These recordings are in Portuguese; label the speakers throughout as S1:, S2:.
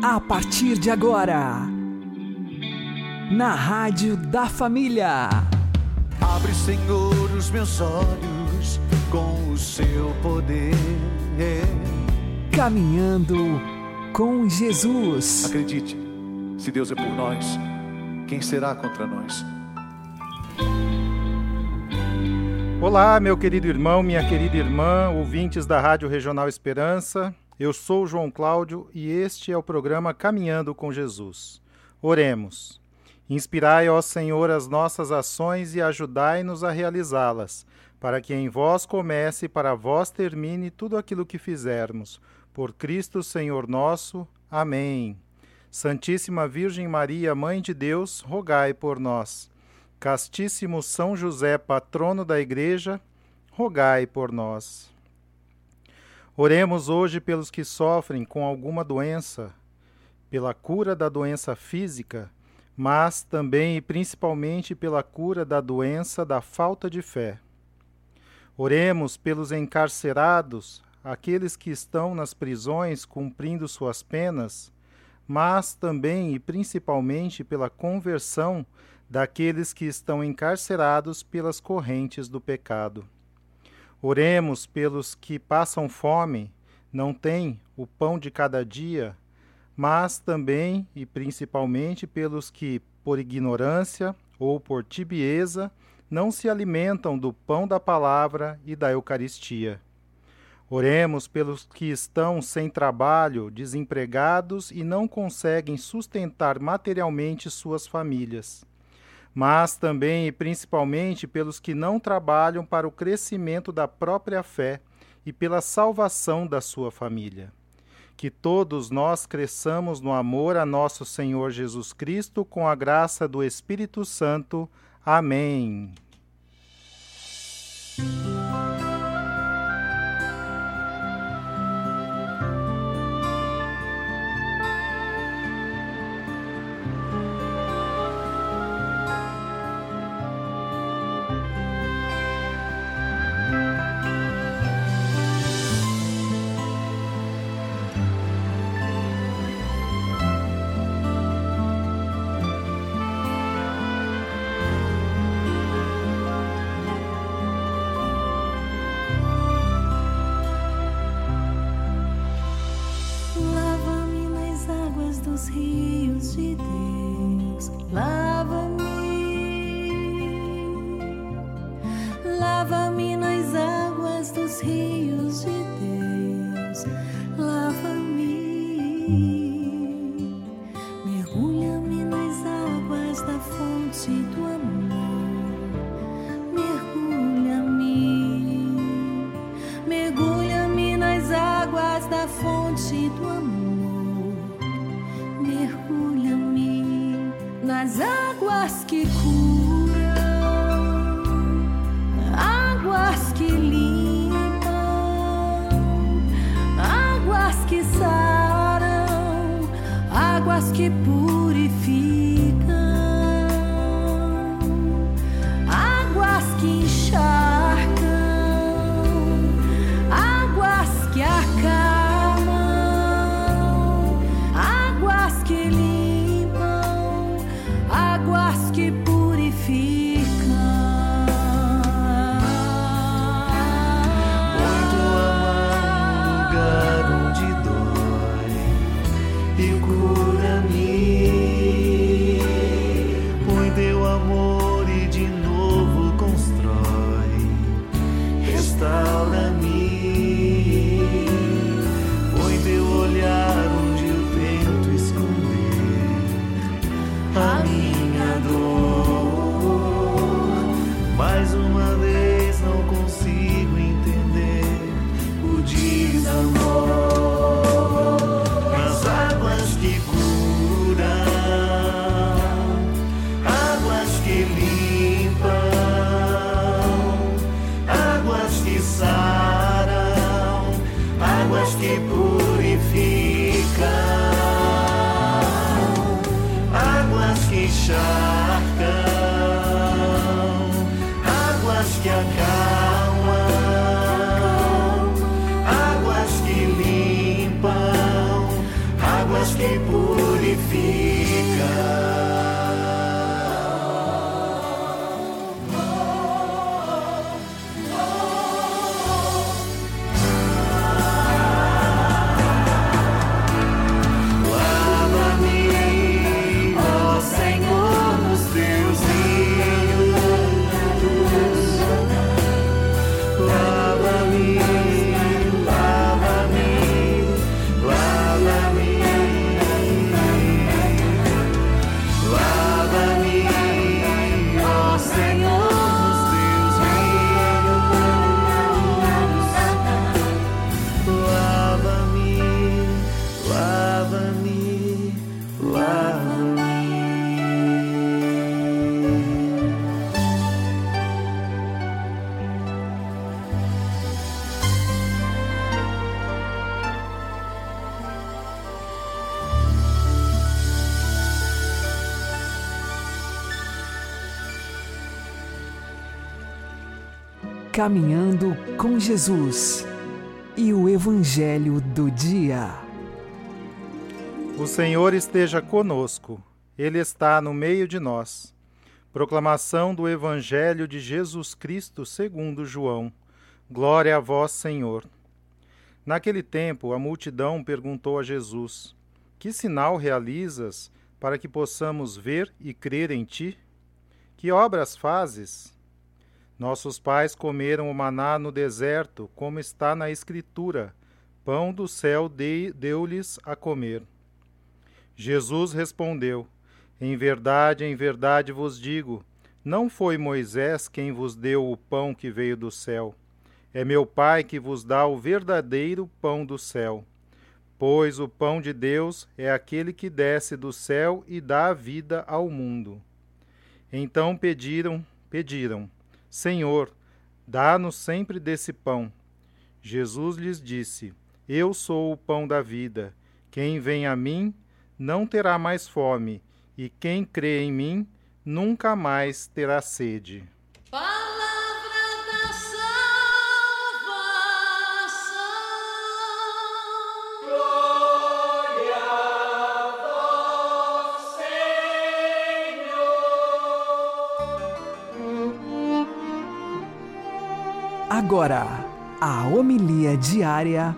S1: A partir de agora, na Rádio da Família.
S2: Abre, Senhor, os meus olhos com o seu poder.
S1: Caminhando com Jesus.
S2: Acredite, se Deus é por nós, quem será contra nós?
S3: Olá, meu querido irmão, minha querida irmã, ouvintes da Rádio Regional Esperança. Eu sou João Cláudio e este é o programa Caminhando com Jesus. Oremos. Inspirai, ó Senhor, as nossas ações e ajudai-nos a realizá-las, para que em vós comece e para vós termine tudo aquilo que fizermos. Por Cristo, Senhor nosso. Amém. Santíssima Virgem Maria, Mãe de Deus, rogai por nós. Castíssimo São José, patrono da Igreja, rogai por nós. Oremos hoje pelos que sofrem com alguma doença, pela cura da doença física, mas também e principalmente pela cura da doença da falta de fé. Oremos pelos encarcerados, aqueles que estão nas prisões cumprindo suas penas, mas também e principalmente pela conversão daqueles que estão encarcerados pelas correntes do pecado. Oremos pelos que passam fome, não têm o pão de cada dia, mas também e principalmente pelos que, por ignorância ou por tibieza, não se alimentam do pão da palavra e da Eucaristia. Oremos pelos que estão sem trabalho, desempregados e não conseguem sustentar materialmente suas famílias mas também e principalmente pelos que não trabalham para o crescimento da própria fé e pela salvação da sua família. Que todos nós cresçamos no amor a nosso Senhor Jesus Cristo com a graça do Espírito Santo. Amém.
S1: Caminhando com Jesus e o Evangelho do Dia.
S3: O Senhor esteja conosco, Ele está no meio de nós. Proclamação do Evangelho de Jesus Cristo segundo João. Glória a vós, Senhor. Naquele tempo, a multidão perguntou a Jesus: Que sinal realizas para que possamos ver e crer em ti? Que obras fazes? Nossos pais comeram o maná no deserto, como está na Escritura: pão do céu deu-lhes a comer. Jesus respondeu: Em verdade, em verdade vos digo: não foi Moisés quem vos deu o pão que veio do céu. É meu Pai que vos dá o verdadeiro pão do céu. Pois o pão de Deus é aquele que desce do céu e dá vida ao mundo. Então pediram, pediram Senhor, dá-nos sempre desse pão. Jesus lhes disse: Eu sou o pão da vida. Quem vem a mim não terá mais fome, e quem crê em mim nunca mais terá sede.
S1: Agora, a homilia diária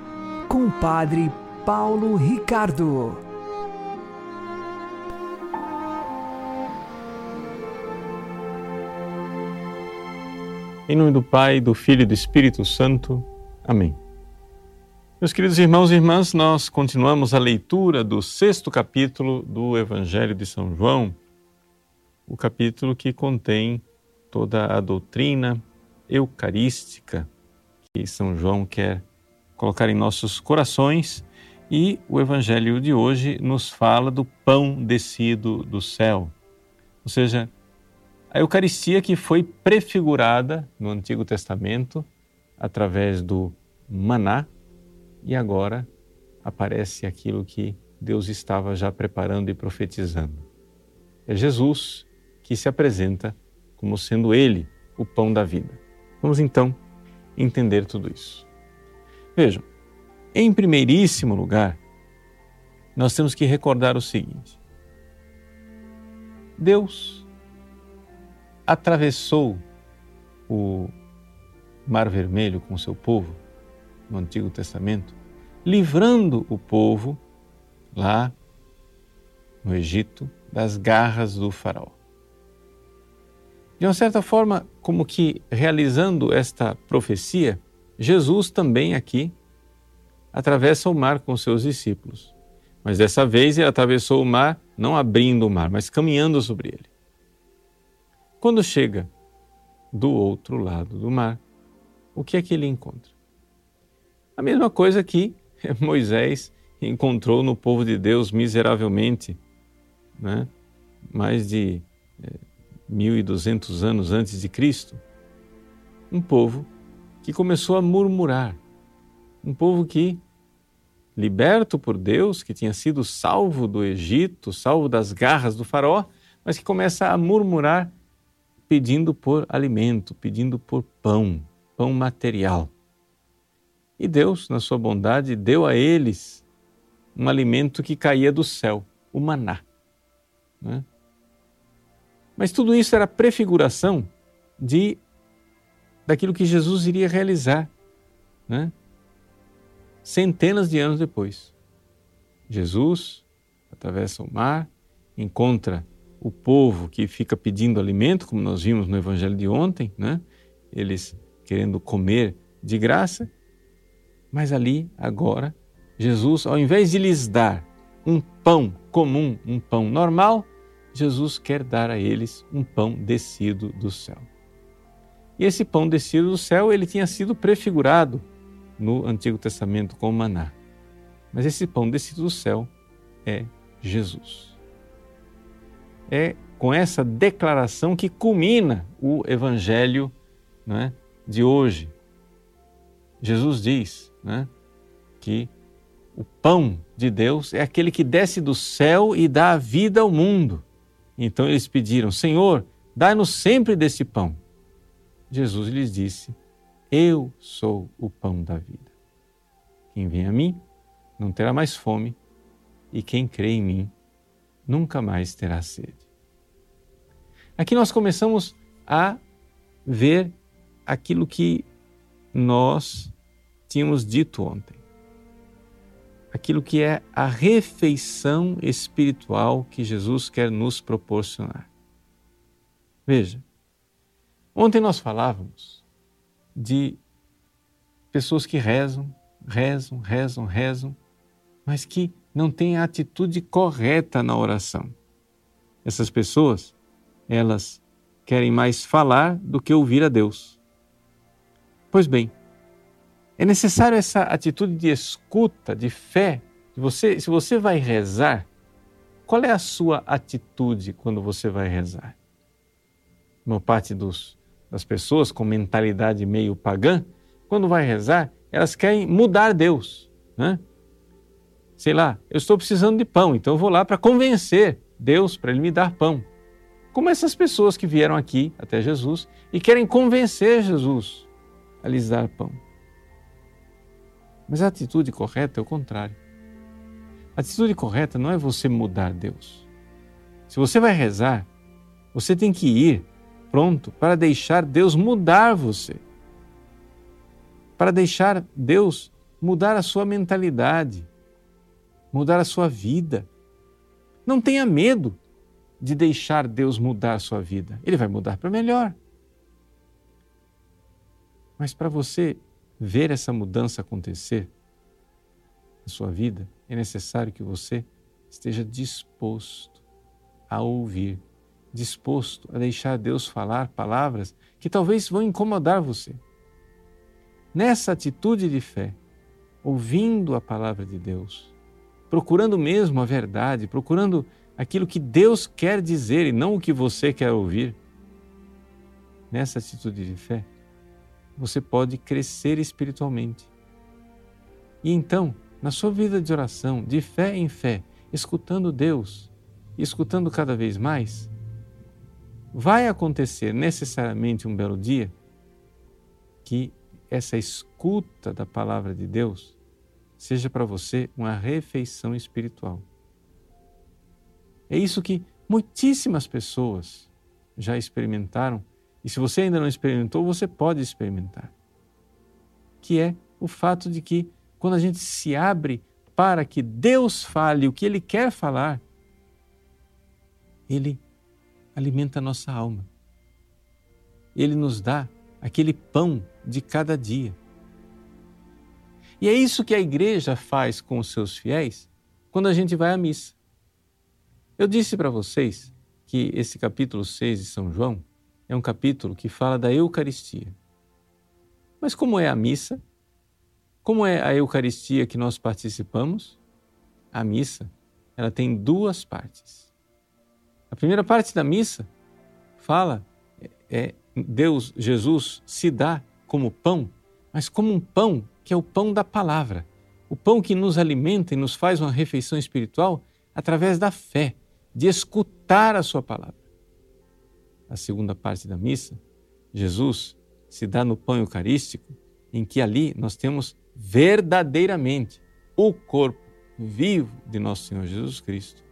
S1: com o Padre Paulo Ricardo.
S4: Em nome do Pai, do Filho e do Espírito Santo. Amém. Meus queridos irmãos e irmãs, nós continuamos a leitura do sexto capítulo do Evangelho de São João, o capítulo que contém toda a doutrina eucarística que São João quer colocar em nossos corações e o evangelho de hoje nos fala do pão descido do céu. Ou seja, a Eucaristia que foi prefigurada no Antigo Testamento através do maná e agora aparece aquilo que Deus estava já preparando e profetizando. É Jesus que se apresenta como sendo Ele o pão da vida. Vamos então entender tudo isso. Vejam, em primeiríssimo lugar, nós temos que recordar o seguinte: Deus atravessou o Mar Vermelho com seu povo no Antigo Testamento, livrando o povo lá no Egito das garras do Faraó. De uma certa forma, como que realizando esta profecia, Jesus também aqui atravessa o mar com seus discípulos. Mas dessa vez ele atravessou o mar não abrindo o mar, mas caminhando sobre ele. Quando chega do outro lado do mar, o que é que ele encontra? A mesma coisa que Moisés encontrou no povo de Deus miseravelmente, né? mais de eh, 1200 anos antes de Cristo, um povo que começou a murmurar, um povo que liberto por Deus, que tinha sido salvo do Egito, salvo das garras do faraó, mas que começa a murmurar pedindo por alimento, pedindo por pão, pão material. E Deus, na sua bondade, deu a eles um alimento que caía do céu, o maná. Né? Mas tudo isso era prefiguração de daquilo que Jesus iria realizar, né? centenas de anos depois. Jesus atravessa o mar, encontra o povo que fica pedindo alimento, como nós vimos no evangelho de ontem, né? eles querendo comer de graça, mas ali, agora, Jesus, ao invés de lhes dar um pão comum, um pão normal, Jesus quer dar a eles um pão descido do céu. E esse pão descido do céu, ele tinha sido prefigurado no Antigo Testamento com maná. Mas esse pão descido do céu é Jesus. É com essa declaração que culmina o evangelho é, de hoje. Jesus diz né, que o pão de Deus é aquele que desce do céu e dá a vida ao mundo. Então eles pediram: Senhor, dá-nos sempre desse pão. Jesus lhes disse: Eu sou o pão da vida. Quem vem a mim não terá mais fome, e quem crê em mim nunca mais terá sede. Aqui nós começamos a ver aquilo que nós tínhamos dito ontem aquilo que é a refeição espiritual que Jesus quer nos proporcionar. Veja, ontem nós falávamos de pessoas que rezam, rezam, rezam, rezam, mas que não têm a atitude correta na oração. Essas pessoas, elas querem mais falar do que ouvir a Deus. Pois bem, é necessário essa atitude de escuta, de fé. De você, se você vai rezar, qual é a sua atitude quando você vai rezar? Uma parte dos, das pessoas com mentalidade meio pagã, quando vai rezar, elas querem mudar Deus. Né? Sei lá, eu estou precisando de pão, então eu vou lá para convencer Deus para Ele me dar pão. Como essas pessoas que vieram aqui até Jesus e querem convencer Jesus a lhes dar pão. Mas a atitude correta é o contrário. A atitude correta não é você mudar Deus. Se você vai rezar, você tem que ir pronto para deixar Deus mudar você. Para deixar Deus mudar a sua mentalidade, mudar a sua vida. Não tenha medo de deixar Deus mudar a sua vida. Ele vai mudar para melhor. Mas para você ver essa mudança acontecer na sua vida, é necessário que você esteja disposto a ouvir, disposto a deixar Deus falar palavras que talvez vão incomodar você. Nessa atitude de fé, ouvindo a palavra de Deus, procurando mesmo a verdade, procurando aquilo que Deus quer dizer e não o que você quer ouvir. Nessa atitude de fé, você pode crescer espiritualmente. E então, na sua vida de oração, de fé em fé, escutando Deus, escutando cada vez mais, vai acontecer necessariamente um belo dia que essa escuta da palavra de Deus seja para você uma refeição espiritual. É isso que muitíssimas pessoas já experimentaram e se você ainda não experimentou, você pode experimentar. Que é o fato de que quando a gente se abre para que Deus fale o que Ele quer falar, Ele alimenta a nossa alma. Ele nos dá aquele pão de cada dia. E é isso que a igreja faz com os seus fiéis quando a gente vai à missa. Eu disse para vocês que esse capítulo 6 de São João é um capítulo que fala da Eucaristia. Mas como é a missa? Como é a Eucaristia que nós participamos? A missa, ela tem duas partes. A primeira parte da missa fala é Deus, Jesus se dá como pão, mas como um pão que é o pão da palavra, o pão que nos alimenta e nos faz uma refeição espiritual através da fé, de escutar a sua palavra a segunda parte da missa, Jesus se dá no pão eucarístico, em que ali nós temos verdadeiramente o corpo vivo de nosso Senhor Jesus Cristo.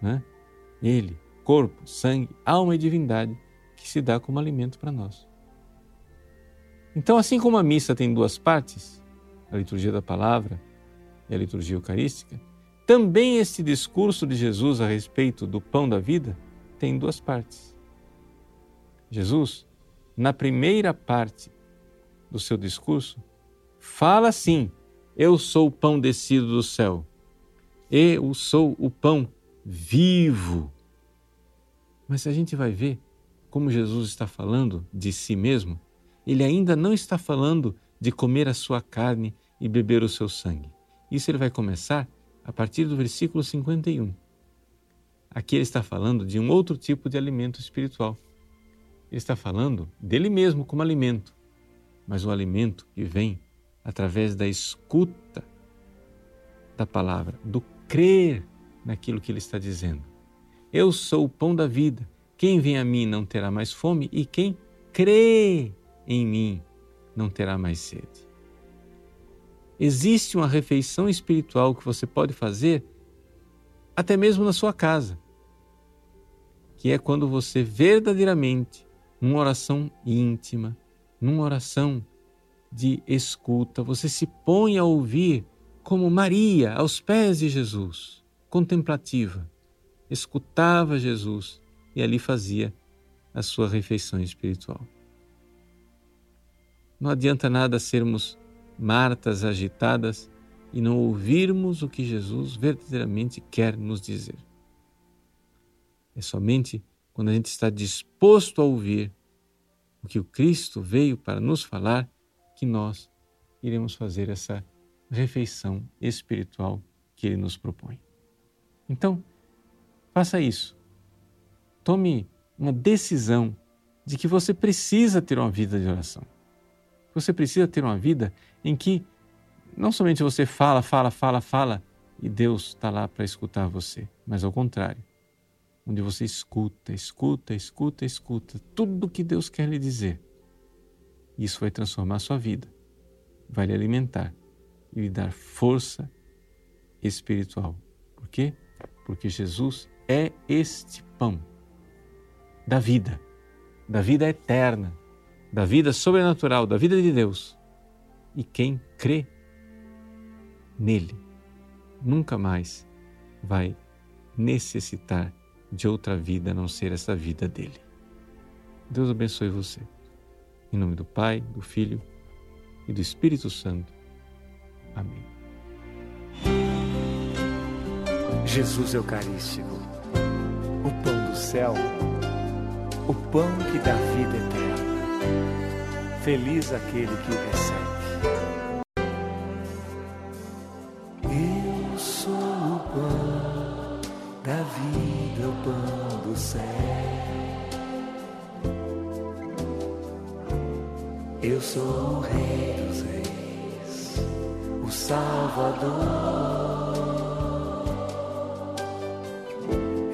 S4: Né? Ele, corpo, sangue, alma e divindade, que se dá como alimento para nós. Então, assim como a missa tem duas partes, a liturgia da palavra e a liturgia eucarística, também este discurso de Jesus a respeito do pão da vida tem duas partes. Jesus, na primeira parte do seu discurso, fala assim: Eu sou o pão descido do céu. Eu sou o pão vivo. Mas se a gente vai ver como Jesus está falando de si mesmo, ele ainda não está falando de comer a sua carne e beber o seu sangue. Isso ele vai começar a partir do versículo 51. Aqui ele está falando de um outro tipo de alimento espiritual. Ele está falando dele mesmo como alimento, mas o alimento que vem através da escuta da palavra, do crer naquilo que ele está dizendo. Eu sou o pão da vida. Quem vem a mim não terá mais fome, e quem crê em mim não terá mais sede. Existe uma refeição espiritual que você pode fazer até mesmo na sua casa, que é quando você verdadeiramente, numa oração íntima, numa oração de escuta, você se põe a ouvir como Maria aos pés de Jesus, contemplativa, escutava Jesus e ali fazia a sua refeição espiritual. Não adianta nada sermos Martas agitadas e não ouvirmos o que Jesus verdadeiramente quer nos dizer. É somente quando a gente está disposto a ouvir o que o Cristo veio para nos falar que nós iremos fazer essa refeição espiritual que ele nos propõe. Então, faça isso. Tome uma decisão de que você precisa ter uma vida de oração. Você precisa ter uma vida em que não somente você fala, fala, fala, fala e Deus está lá para escutar você, mas ao contrário, onde você escuta, escuta, escuta, escuta tudo o que Deus quer lhe dizer. Isso vai transformar a sua vida, vai lhe alimentar e lhe dar força espiritual. Por quê? Porque Jesus é este pão da vida, da vida eterna, da vida sobrenatural, da vida de Deus. E quem crê nele nunca mais vai necessitar de outra vida a não ser essa vida dele. Deus abençoe você. Em nome do Pai, do Filho e do Espírito Santo. Amém.
S5: Jesus Eucarístico, o pão do céu, o pão que dá vida eterna. Feliz aquele que o recebe.
S2: Eu sou o pão da vida, o pão do céu. Eu sou o Rei dos Reis, o Salvador.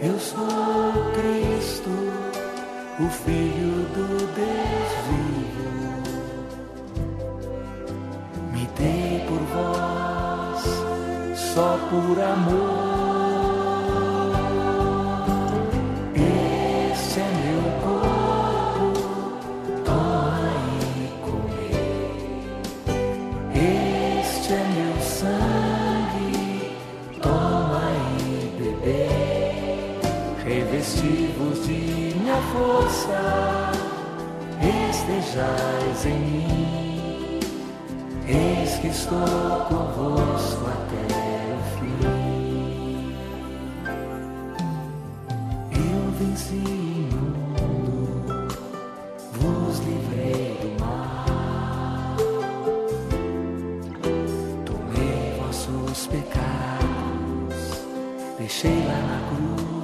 S2: Eu sou Cristo, o Filho do Deus vivo. Me dei por vós, só por amor. Força, estejais em mim. Eis que estou convosco até o fim. Eu venci o mundo, vos livrei do mal. Tomei vossos pecados, deixei lá na cruz.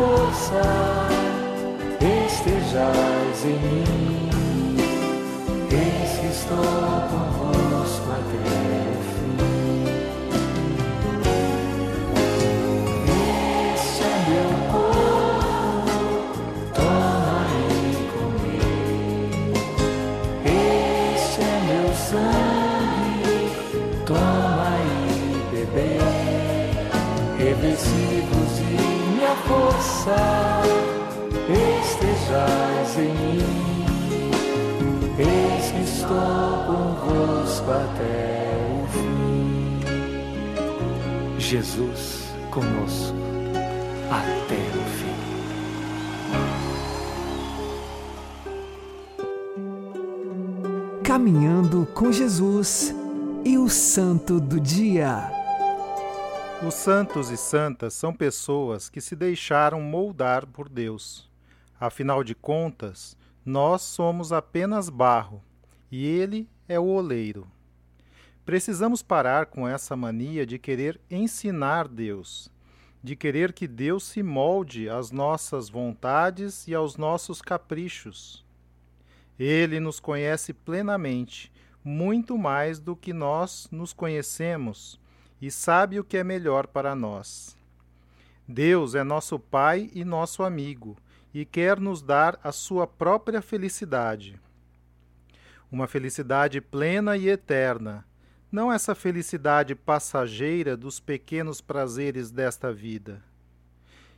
S5: força, estejais em mim. Eis que estou convosco até força, estejais em mim. Eis que estou convosco até o fim. Jesus conosco até o fim.
S1: Caminhando com Jesus e o Santo do Dia.
S3: Os santos e santas são pessoas que se deixaram moldar por Deus. Afinal de contas, nós somos apenas barro e Ele é o oleiro. Precisamos parar com essa mania de querer ensinar Deus, de querer que Deus se molde às nossas vontades e aos nossos caprichos. Ele nos conhece plenamente, muito mais do que nós nos conhecemos, e sabe o que é melhor para nós. Deus é nosso Pai e nosso amigo, e quer nos dar a sua própria felicidade. Uma felicidade plena e eterna, não essa felicidade passageira dos pequenos prazeres desta vida.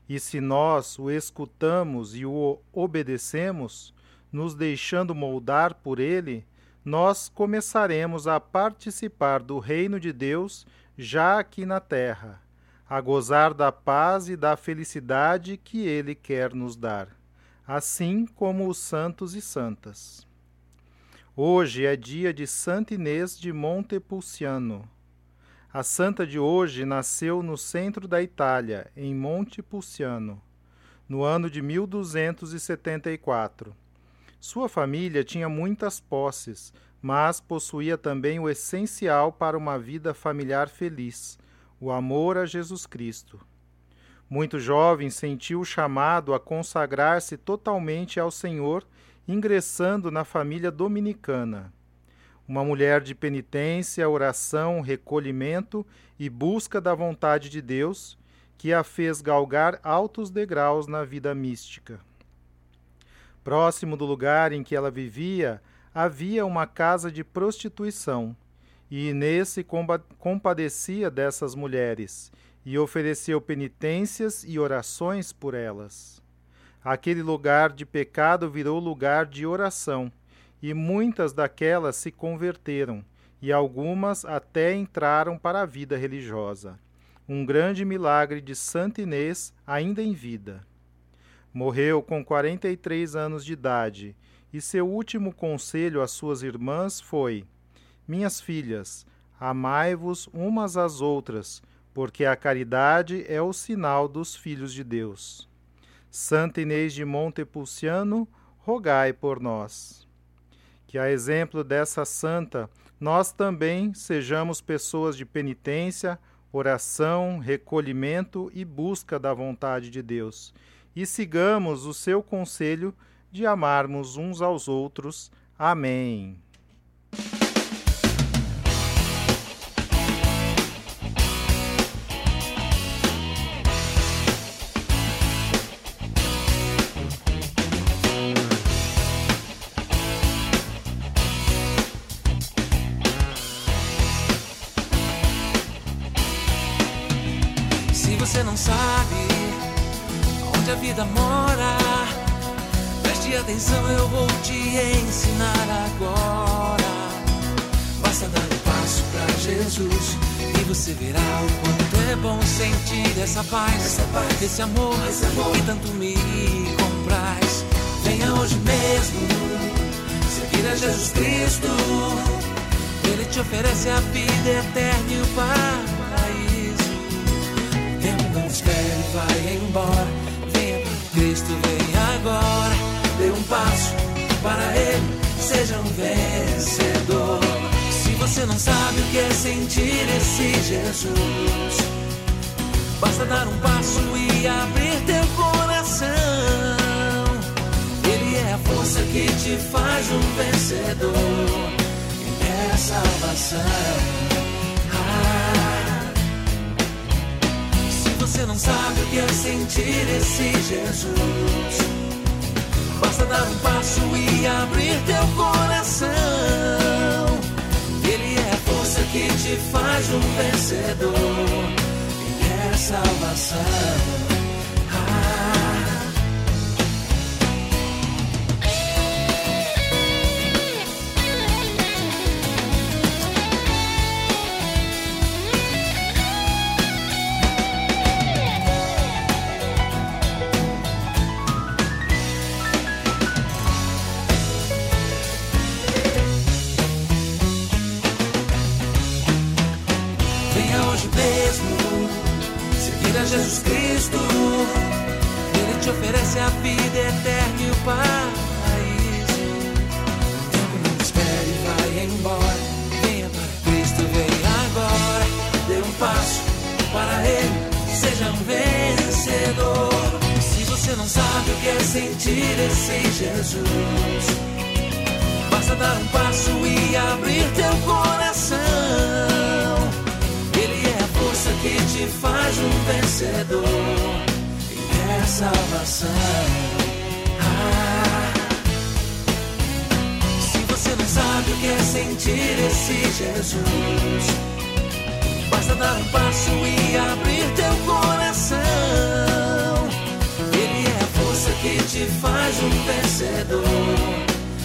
S3: E se nós o escutamos e o obedecemos, nos deixando moldar por ele, nós começaremos a participar do reino de Deus já aqui na terra, a gozar da paz e da felicidade que ele quer nos dar, assim como os santos e santas. Hoje é dia de Santa Inês de Montepulciano. A santa de hoje nasceu no centro da Itália, em Montepulciano, no ano de 1274. Sua família tinha muitas posses, mas possuía também o essencial para uma vida familiar feliz, o amor a Jesus Cristo. Muito jovem, sentiu o chamado a consagrar-se totalmente ao Senhor, ingressando na família dominicana. Uma mulher de penitência, oração, recolhimento e busca da vontade de Deus, que a fez galgar altos degraus na vida mística. Próximo do lugar em que ela vivia, havia uma casa de prostituição, e Inês se compadecia dessas mulheres e ofereceu penitências e orações por elas. Aquele lugar de pecado virou lugar de oração, e muitas daquelas se converteram, e algumas até entraram para a vida religiosa. Um grande milagre de Santa Inês ainda em vida. Morreu com 43 anos de idade, e seu último conselho às suas irmãs foi: Minhas filhas, amai-vos umas às outras, porque a caridade é o sinal dos filhos de Deus. Santa Inês de Montepulciano, rogai por nós. Que a exemplo dessa santa, nós também sejamos pessoas de penitência, oração, recolhimento e busca da vontade de Deus, e sigamos o seu conselho de amarmos uns aos outros. Amém.
S6: Se você não sabe onde a vida mora, preste atenção, eu vou te ensinar agora. Basta dar um passo pra Jesus e você verá o quanto é bom sentir essa paz, essa paz esse, amor, esse amor que tanto me compraz. Venha hoje mesmo seguir a Jesus Cristo. Ele te oferece a vida eterna e o paraíso. O tempo não espera e vai embora. Seja um vencedor. Se você não sabe o que é sentir esse Jesus, Basta dar um passo e abrir teu coração. Ele é a força que te faz um vencedor. Ele é a salvação. Ah. Você não sabe o que é sentir esse Jesus, basta dar um passo e abrir teu coração. Ele é a força que te faz um vencedor salvação. Sentir esse Jesus, basta dar um passo e abrir teu coração. Ele é a força que te faz um vencedor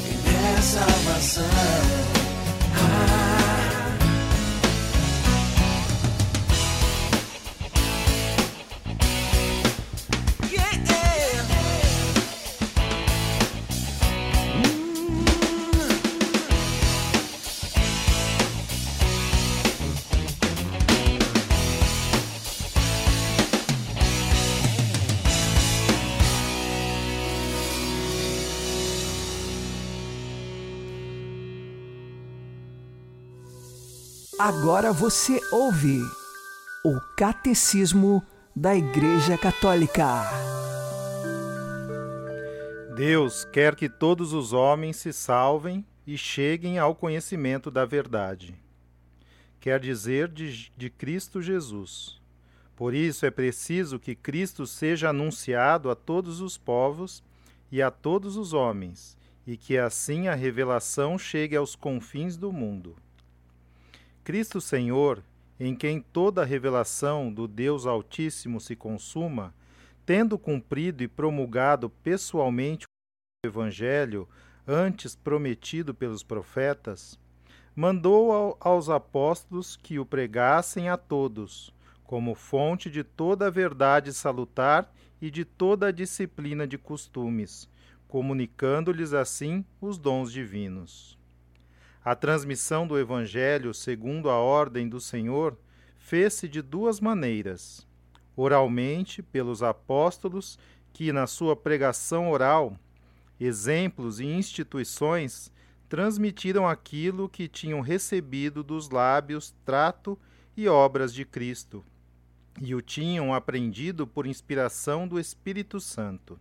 S6: e é salvação.
S1: Agora você ouve o Catecismo da Igreja Católica.
S3: Deus quer que todos os homens se salvem e cheguem ao conhecimento da verdade. Quer dizer de, de Cristo Jesus. Por isso é preciso que Cristo seja anunciado a todos os povos e a todos os homens, e que assim a revelação chegue aos confins do mundo. Cristo Senhor, em quem toda a revelação do Deus Altíssimo se consuma, tendo cumprido e promulgado pessoalmente o Evangelho antes prometido pelos profetas, mandou aos apóstolos que o pregassem a todos, como fonte de toda a verdade salutar e de toda a disciplina de costumes, comunicando-lhes assim os dons divinos. A transmissão do Evangelho segundo a ordem do Senhor fez-se de duas maneiras: oralmente, pelos apóstolos, que, na sua pregação oral, exemplos e instituições, transmitiram aquilo que tinham recebido dos lábios, trato e obras de Cristo, e o tinham aprendido por inspiração do Espírito Santo.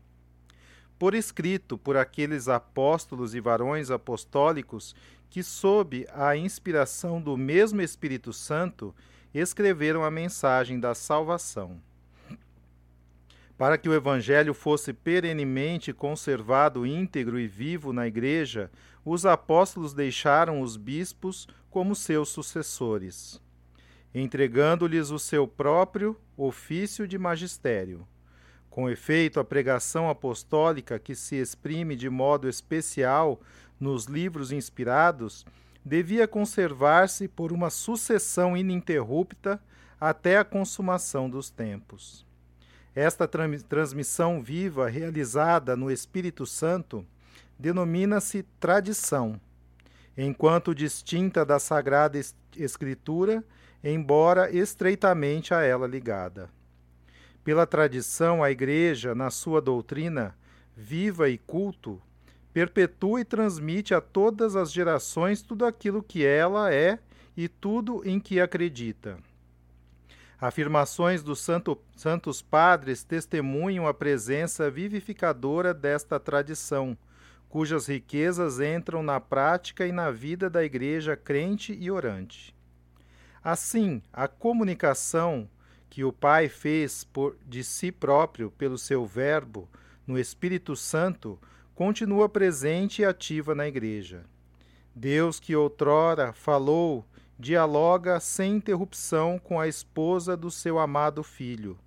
S3: Por escrito por aqueles apóstolos e varões apostólicos que, sob a inspiração do mesmo Espírito Santo, escreveram a mensagem da salvação. Para que o Evangelho fosse perenemente conservado íntegro e vivo na Igreja, os apóstolos deixaram os bispos como seus sucessores, entregando-lhes o seu próprio ofício de magistério. Com efeito, a pregação apostólica, que se exprime de modo especial nos livros inspirados devia conservar-se por uma sucessão ininterrupta até a consumação dos tempos. Esta transmissão viva realizada no Espírito Santo denomina-se tradição, enquanto distinta da Sagrada Escritura, embora estreitamente a ela ligada. Pela tradição, a Igreja, na sua doutrina, viva e culto, perpetua e transmite a todas as gerações tudo aquilo que ela é e tudo em que acredita. Afirmações dos santo, santos padres testemunham a presença vivificadora desta tradição, cujas riquezas entram na prática e na vida da igreja crente e orante. Assim, a comunicação que o Pai fez por, de si próprio pelo seu Verbo no Espírito Santo continua presente e ativa na Igreja. Deus que outrora falou, dialoga sem interrupção com a esposa do seu amado Filho.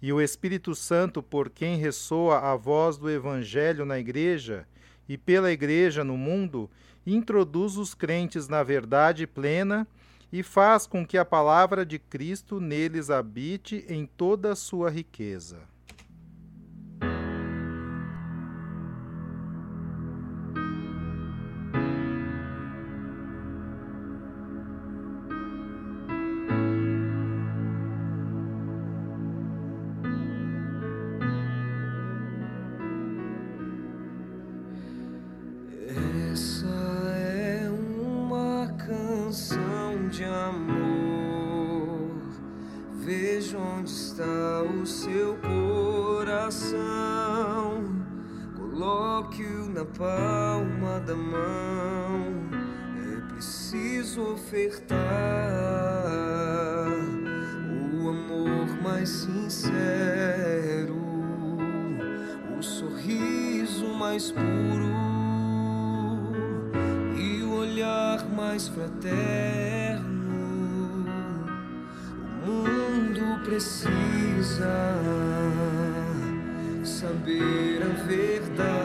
S3: E o Espírito Santo, por quem ressoa a voz do Evangelho na Igreja e pela Igreja no mundo, introduz os crentes na verdade plena e faz com que a palavra de Cristo neles habite em toda a sua riqueza.
S7: Mais puro e o olhar mais fraterno. O mundo precisa saber a verdade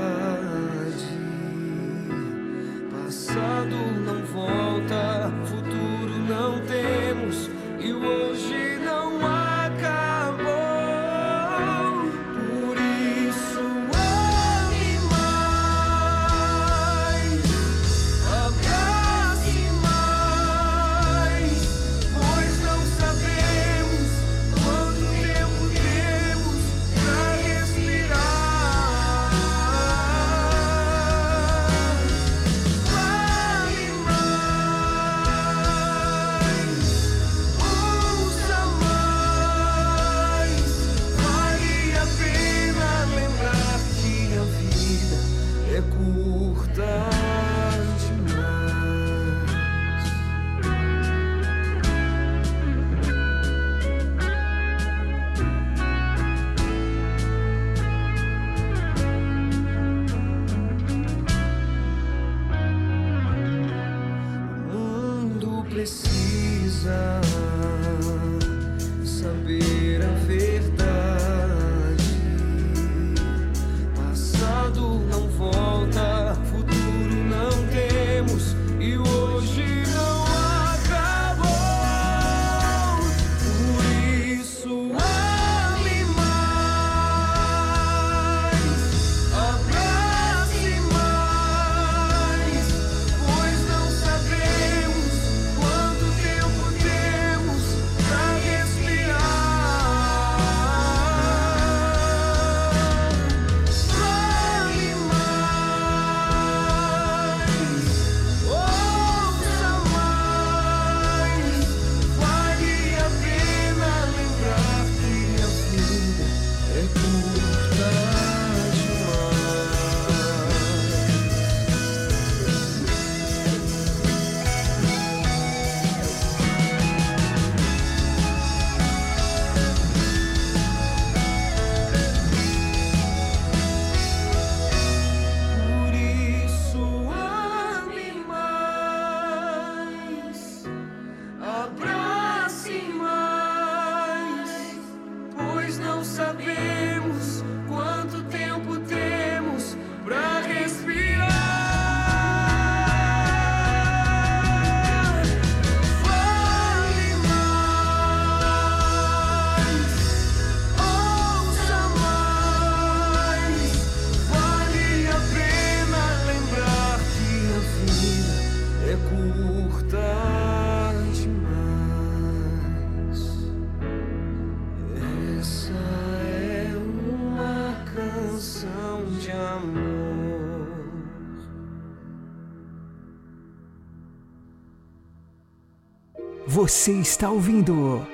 S1: Você está ouvindo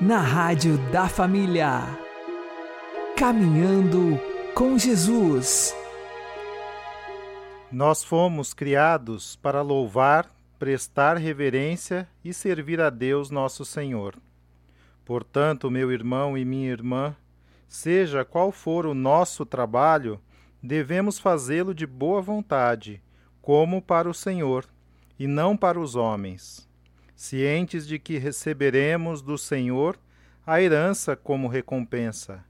S1: na Rádio da Família. Caminhando com Jesus.
S3: Nós fomos criados para louvar, prestar reverência e servir a Deus nosso Senhor. Portanto, meu irmão e minha irmã, seja qual for o nosso trabalho, devemos fazê-lo de boa vontade, como para o Senhor, e não para os homens cientes de que receberemos do Senhor a herança como recompensa.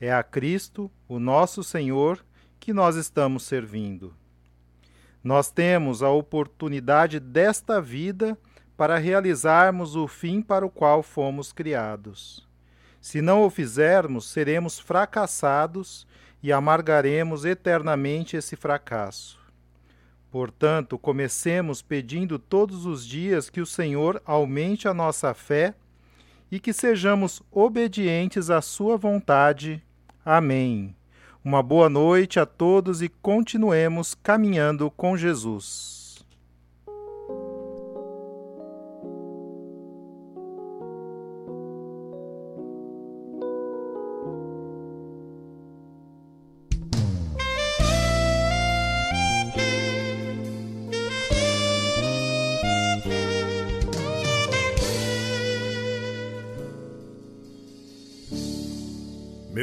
S3: É a Cristo, o nosso Senhor, que nós estamos servindo. Nós temos a oportunidade desta vida para realizarmos o fim para o qual fomos criados. Se não o fizermos, seremos fracassados e amargaremos eternamente esse fracasso. Portanto, comecemos pedindo todos os dias que o Senhor aumente a nossa fé e que sejamos obedientes à Sua vontade. Amém. Uma boa noite a todos e continuemos caminhando com Jesus.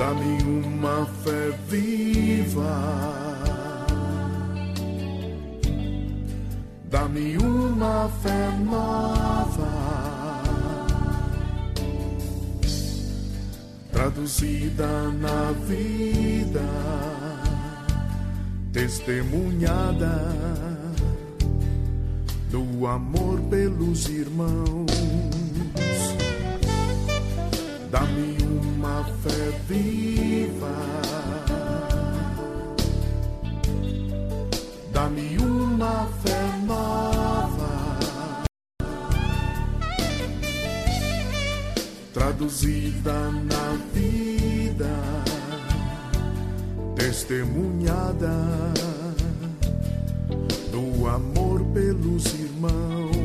S8: Dá-me uma fé viva. Dá-me uma fé nova. Traduzida na vida, testemunhada do amor pelos irmãos. Dá-me uma fé viva. Dá-me uma fé nova, traduzida na vida, testemunhada do amor pelos irmãos.